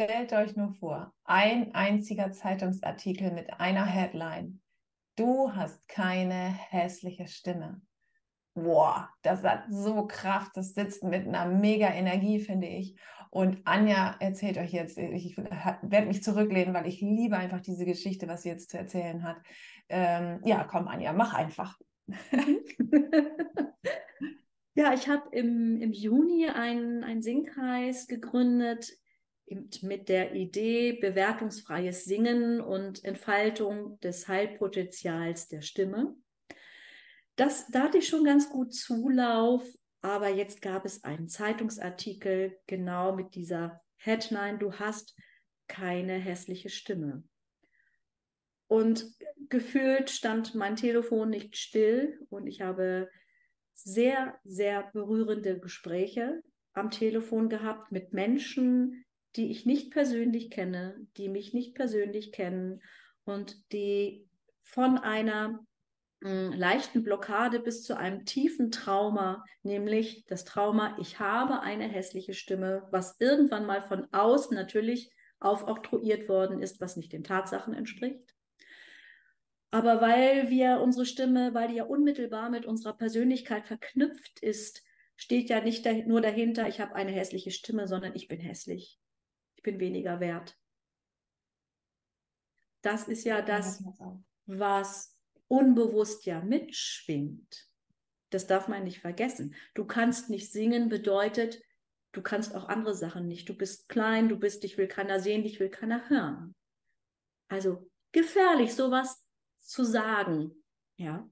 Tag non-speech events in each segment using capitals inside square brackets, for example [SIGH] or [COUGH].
stellt euch nur vor, ein einziger Zeitungsartikel mit einer Headline. Du hast keine hässliche Stimme. Boah, das hat so Kraft, das sitzt mit einer mega Energie, finde ich. Und Anja erzählt euch jetzt, ich werde mich zurücklehnen, weil ich liebe einfach diese Geschichte, was sie jetzt zu erzählen hat. Ähm, ja, komm, Anja, mach einfach. [LAUGHS] ja, ich habe im, im Juni einen, einen Singkreis gegründet mit der Idee bewertungsfreies Singen und Entfaltung des Heilpotenzials der Stimme. Das, da hatte ich schon ganz gut Zulauf, aber jetzt gab es einen Zeitungsartikel genau mit dieser Headline, du hast keine hässliche Stimme. Und gefühlt stand mein Telefon nicht still und ich habe sehr, sehr berührende Gespräche am Telefon gehabt mit Menschen, die ich nicht persönlich kenne, die mich nicht persönlich kennen und die von einer äh, leichten Blockade bis zu einem tiefen Trauma, nämlich das Trauma, ich habe eine hässliche Stimme, was irgendwann mal von außen natürlich aufoktroyiert worden ist, was nicht den Tatsachen entspricht. Aber weil wir unsere Stimme, weil die ja unmittelbar mit unserer Persönlichkeit verknüpft ist, steht ja nicht nur dahinter, ich habe eine hässliche Stimme, sondern ich bin hässlich. Bin weniger wert. Das ist ja das, was unbewusst ja mitschwingt. Das darf man nicht vergessen. Du kannst nicht singen bedeutet, du kannst auch andere Sachen nicht. Du bist klein, du bist, dich will keiner sehen, dich will keiner hören. Also gefährlich, sowas zu sagen. Ja.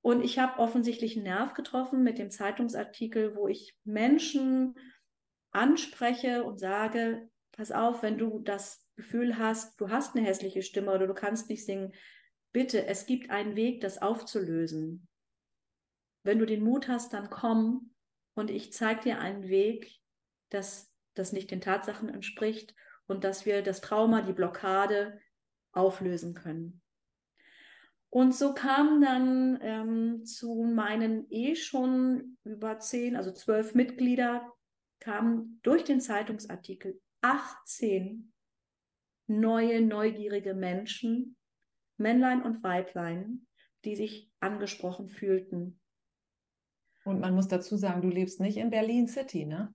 Und ich habe offensichtlich einen Nerv getroffen mit dem Zeitungsartikel, wo ich Menschen anspreche und sage, pass auf, wenn du das Gefühl hast, du hast eine hässliche Stimme oder du kannst nicht singen, bitte, es gibt einen Weg, das aufzulösen. Wenn du den Mut hast, dann komm und ich zeige dir einen Weg, dass das nicht den Tatsachen entspricht und dass wir das Trauma, die Blockade auflösen können. Und so kam dann ähm, zu meinen eh schon über zehn, also zwölf Mitglieder, kamen durch den Zeitungsartikel 18 neue, neugierige Menschen, Männlein und Weiblein, die sich angesprochen fühlten. Und man muss dazu sagen, du lebst nicht in Berlin City, ne?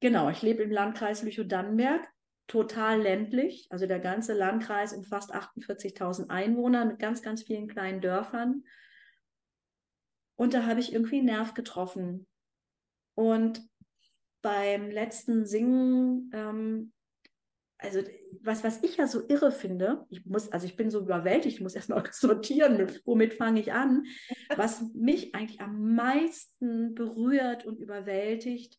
Genau, ich lebe im Landkreis Lüchow-Dannenberg total ländlich. Also der ganze Landkreis umfasst 48.000 Einwohner mit ganz, ganz vielen kleinen Dörfern. Und da habe ich irgendwie einen Nerv getroffen. Und beim letzten Singen, ähm, also was, was ich ja so irre finde, ich muss, also ich bin so überwältigt, ich muss erstmal [LAUGHS] sortieren, womit fange ich an. Was mich eigentlich am meisten berührt und überwältigt,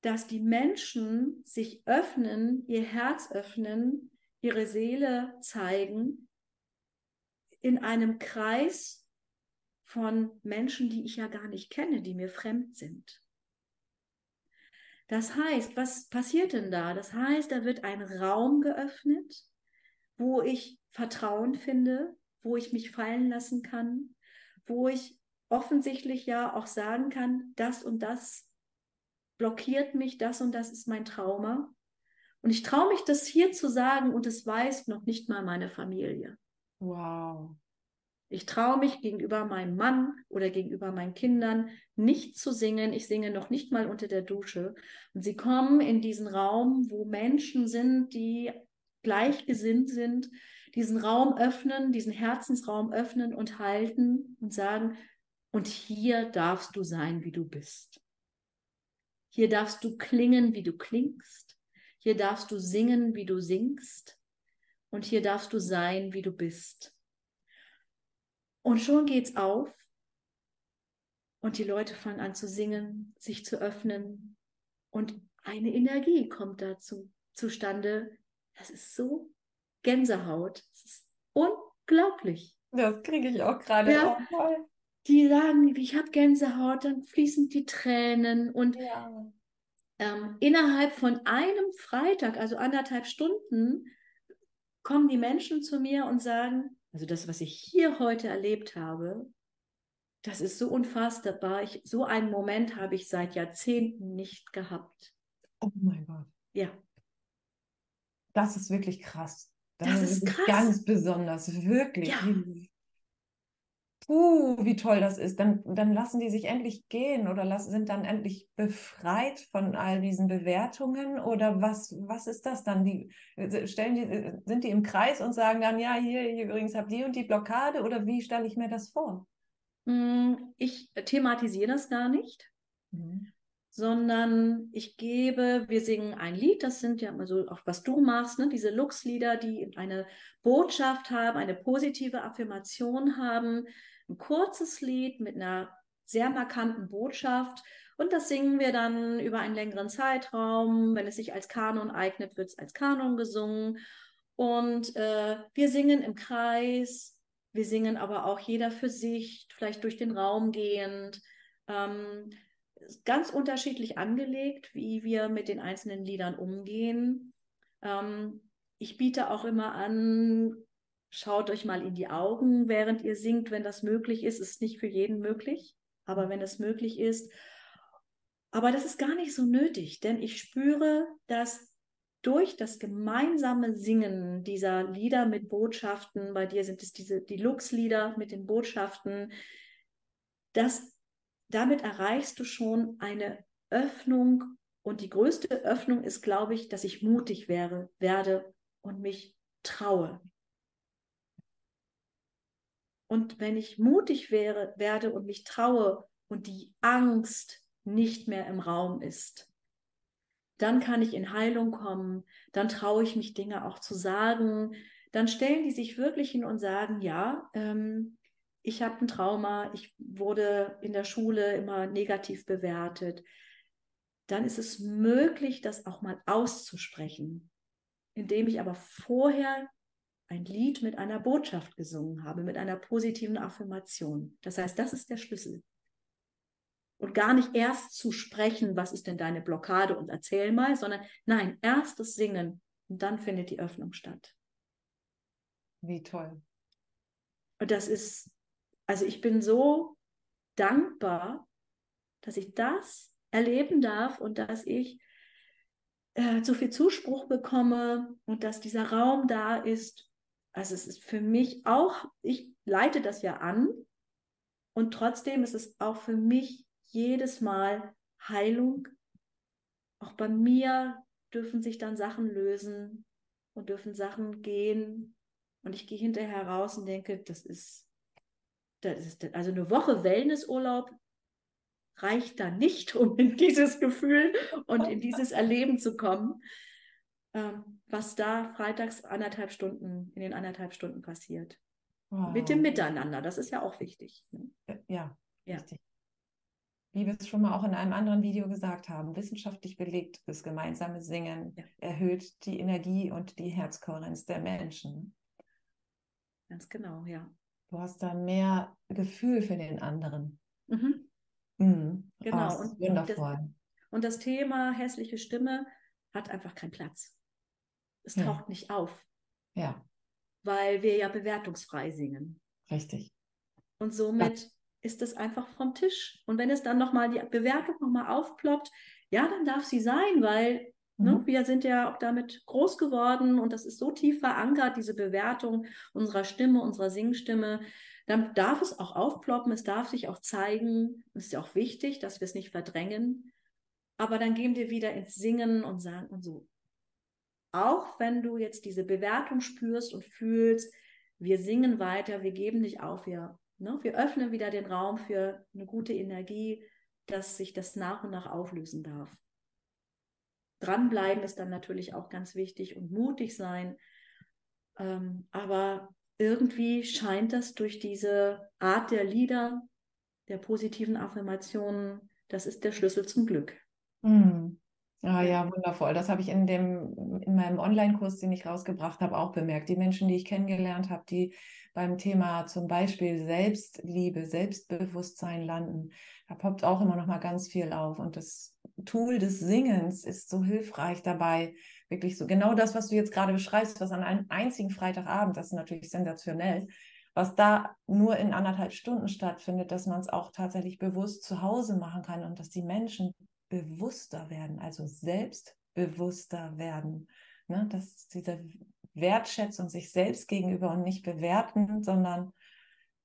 dass die Menschen sich öffnen, ihr Herz öffnen, ihre Seele zeigen in einem Kreis von Menschen, die ich ja gar nicht kenne, die mir fremd sind. Das heißt, was passiert denn da? Das heißt, da wird ein Raum geöffnet, wo ich Vertrauen finde, wo ich mich fallen lassen kann, wo ich offensichtlich ja auch sagen kann, das und das blockiert mich, das und das ist mein Trauma. Und ich traue mich, das hier zu sagen und es weiß noch nicht mal meine Familie. Wow. Ich traue mich gegenüber meinem Mann oder gegenüber meinen Kindern nicht zu singen. Ich singe noch nicht mal unter der Dusche. Und sie kommen in diesen Raum, wo Menschen sind, die gleichgesinnt sind, diesen Raum öffnen, diesen Herzensraum öffnen und halten und sagen, und hier darfst du sein, wie du bist. Hier darfst du klingen, wie du klingst. Hier darfst du singen, wie du singst. Und hier darfst du sein, wie du bist. Und schon geht's auf. Und die Leute fangen an zu singen, sich zu öffnen. Und eine Energie kommt dazu zustande. Das ist so Gänsehaut. Das ist unglaublich. Das kriege ich auch gerade. Ja. Oh, die sagen, ich habe Gänsehaut, dann fließen die Tränen und ja. ähm, innerhalb von einem Freitag, also anderthalb Stunden, kommen die Menschen zu mir und sagen, also das, was ich hier heute erlebt habe, das ist so unfassbar. Ich, so einen Moment habe ich seit Jahrzehnten nicht gehabt. Oh mein Gott. Ja. Das ist wirklich krass. Das, das ist krass. ganz besonders, wirklich. Ja. Puh, wie toll das ist. Dann, dann lassen die sich endlich gehen oder lassen, sind dann endlich befreit von all diesen Bewertungen oder was, was ist das dann? Die, äh, stellen die, sind die im Kreis und sagen dann, ja, hier, hier übrigens habt die und die Blockade oder wie stelle ich mir das vor? Hm, ich thematisiere das gar nicht. Mhm sondern ich gebe, wir singen ein Lied, das sind ja immer so auch was du machst, ne? diese Lux-Lieder, die eine Botschaft haben, eine positive Affirmation haben, ein kurzes Lied mit einer sehr markanten Botschaft und das singen wir dann über einen längeren Zeitraum. Wenn es sich als Kanon eignet, wird es als Kanon gesungen und äh, wir singen im Kreis, wir singen aber auch jeder für sich, vielleicht durch den Raum gehend. Ähm, ganz unterschiedlich angelegt, wie wir mit den einzelnen Liedern umgehen. Ähm, ich biete auch immer an, schaut euch mal in die Augen, während ihr singt, wenn das möglich ist. Ist nicht für jeden möglich, aber wenn es möglich ist. Aber das ist gar nicht so nötig, denn ich spüre, dass durch das gemeinsame Singen dieser Lieder mit Botschaften, bei dir sind es diese die Lux-Lieder mit den Botschaften, dass damit erreichst du schon eine Öffnung. Und die größte Öffnung ist, glaube ich, dass ich mutig wäre, werde und mich traue. Und wenn ich mutig wäre, werde und mich traue und die Angst nicht mehr im Raum ist, dann kann ich in Heilung kommen, dann traue ich mich Dinge auch zu sagen, dann stellen die sich wirklich hin und sagen, ja, ähm, ich habe ein Trauma, ich wurde in der Schule immer negativ bewertet, dann ist es möglich, das auch mal auszusprechen, indem ich aber vorher ein Lied mit einer Botschaft gesungen habe, mit einer positiven Affirmation. Das heißt, das ist der Schlüssel. Und gar nicht erst zu sprechen, was ist denn deine Blockade und erzähl mal, sondern nein, erst das Singen und dann findet die Öffnung statt. Wie toll. Und das ist also ich bin so dankbar, dass ich das erleben darf und dass ich äh, so viel Zuspruch bekomme und dass dieser Raum da ist. Also es ist für mich auch, ich leite das ja an und trotzdem ist es auch für mich jedes Mal Heilung. Auch bei mir dürfen sich dann Sachen lösen und dürfen Sachen gehen. Und ich gehe hinterher raus und denke, das ist ist, also eine Woche Wellnessurlaub reicht da nicht, [LAUGHS] um in dieses Gefühl und in dieses Erleben zu kommen, ähm, was da freitags anderthalb Stunden, in den anderthalb Stunden passiert. Wow. Mit dem Miteinander, das ist ja auch wichtig. Ne? Ja, ja, richtig. Wie wir es schon mal auch in einem anderen Video gesagt haben, wissenschaftlich belegt, das gemeinsame Singen ja. erhöht die Energie und die Herzkohärenz der Menschen. Ganz genau, ja. Du hast da mehr Gefühl für den anderen. Mhm. Mhm. Genau. Oh, und, wundervoll. Das, und das Thema hässliche Stimme hat einfach keinen Platz. Es taucht ja. nicht auf. Ja. Weil wir ja bewertungsfrei singen. Richtig. Und somit ja. ist es einfach vom Tisch. Und wenn es dann nochmal die Bewertung nochmal aufploppt, ja, dann darf sie sein, weil Ne? Mhm. Wir sind ja auch damit groß geworden und das ist so tief verankert, diese Bewertung unserer Stimme, unserer Singstimme. Dann darf es auch aufploppen, es darf sich auch zeigen. Es ist ja auch wichtig, dass wir es nicht verdrängen. Aber dann gehen wir wieder ins Singen und sagen und so. Auch wenn du jetzt diese Bewertung spürst und fühlst, wir singen weiter, wir geben nicht auf, wir, ne, wir öffnen wieder den Raum für eine gute Energie, dass sich das nach und nach auflösen darf. Dranbleiben ist dann natürlich auch ganz wichtig und mutig sein. Ähm, aber irgendwie scheint das durch diese Art der Lieder, der positiven Affirmationen, das ist der Schlüssel zum Glück. Mhm. Ah ja, wundervoll. Das habe ich in dem, in meinem Online-Kurs, den ich rausgebracht habe, auch bemerkt. Die Menschen, die ich kennengelernt habe, die beim Thema zum Beispiel Selbstliebe, Selbstbewusstsein landen, da poppt auch immer noch mal ganz viel auf. Und das Tool des Singens ist so hilfreich dabei, wirklich so genau das, was du jetzt gerade beschreibst, was an einem einzigen Freitagabend, das ist natürlich sensationell, was da nur in anderthalb Stunden stattfindet, dass man es auch tatsächlich bewusst zu Hause machen kann und dass die Menschen bewusster werden, also selbstbewusster werden. Ne? Das diese Wertschätzung sich selbst gegenüber und nicht bewerten, sondern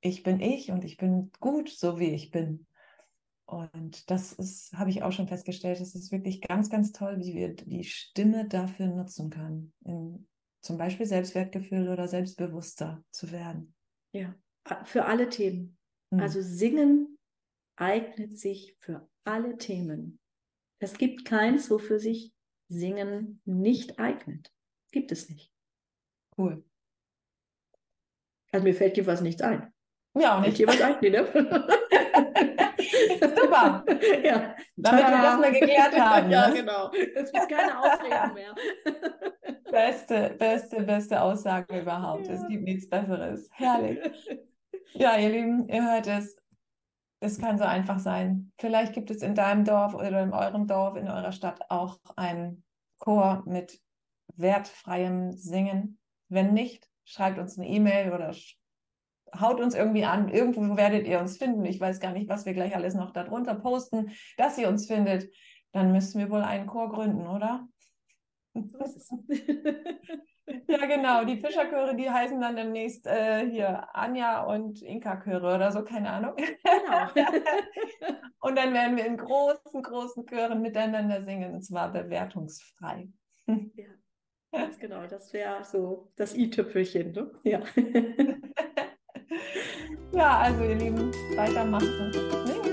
ich bin ich und ich bin gut, so wie ich bin. Und das ist, habe ich auch schon festgestellt, es ist wirklich ganz, ganz toll, wie wir die Stimme dafür nutzen können, in zum Beispiel Selbstwertgefühl oder selbstbewusster zu werden. Ja, für alle Themen. Mhm. Also singen eignet sich für alle Themen. Es gibt keins, wofür sich Singen nicht eignet. Gibt es nicht. Cool. Also mir fällt dir was nichts ein. Ja, auch nicht. Fällt dir was ein, ne? [LAUGHS] Super. Ja. Damit wir das mal geklärt haben. [LAUGHS] ja, ne? genau. Es gibt keine Ausreden mehr. [LAUGHS] beste, beste, beste Aussage überhaupt. Ja. Es gibt nichts Besseres. Herrlich. Ja, ihr Lieben, ihr hört es. Es kann so einfach sein. Vielleicht gibt es in deinem Dorf oder in eurem Dorf, in eurer Stadt auch einen Chor mit wertfreiem Singen. Wenn nicht, schreibt uns eine E-Mail oder haut uns irgendwie an. Irgendwo werdet ihr uns finden. Ich weiß gar nicht, was wir gleich alles noch darunter posten, dass ihr uns findet. Dann müssen wir wohl einen Chor gründen, oder? [LAUGHS] Ja, genau. Die Fischerchöre, die heißen dann demnächst äh, hier Anja und Inka-Chöre oder so, keine Ahnung. Genau. [LAUGHS] und dann werden wir in großen, großen Chören miteinander singen, und zwar bewertungsfrei. ja, ganz genau. Das wäre so das i-Tüpfelchen. Ne? Ja. [LAUGHS] ja, also ihr Lieben, weitermachen.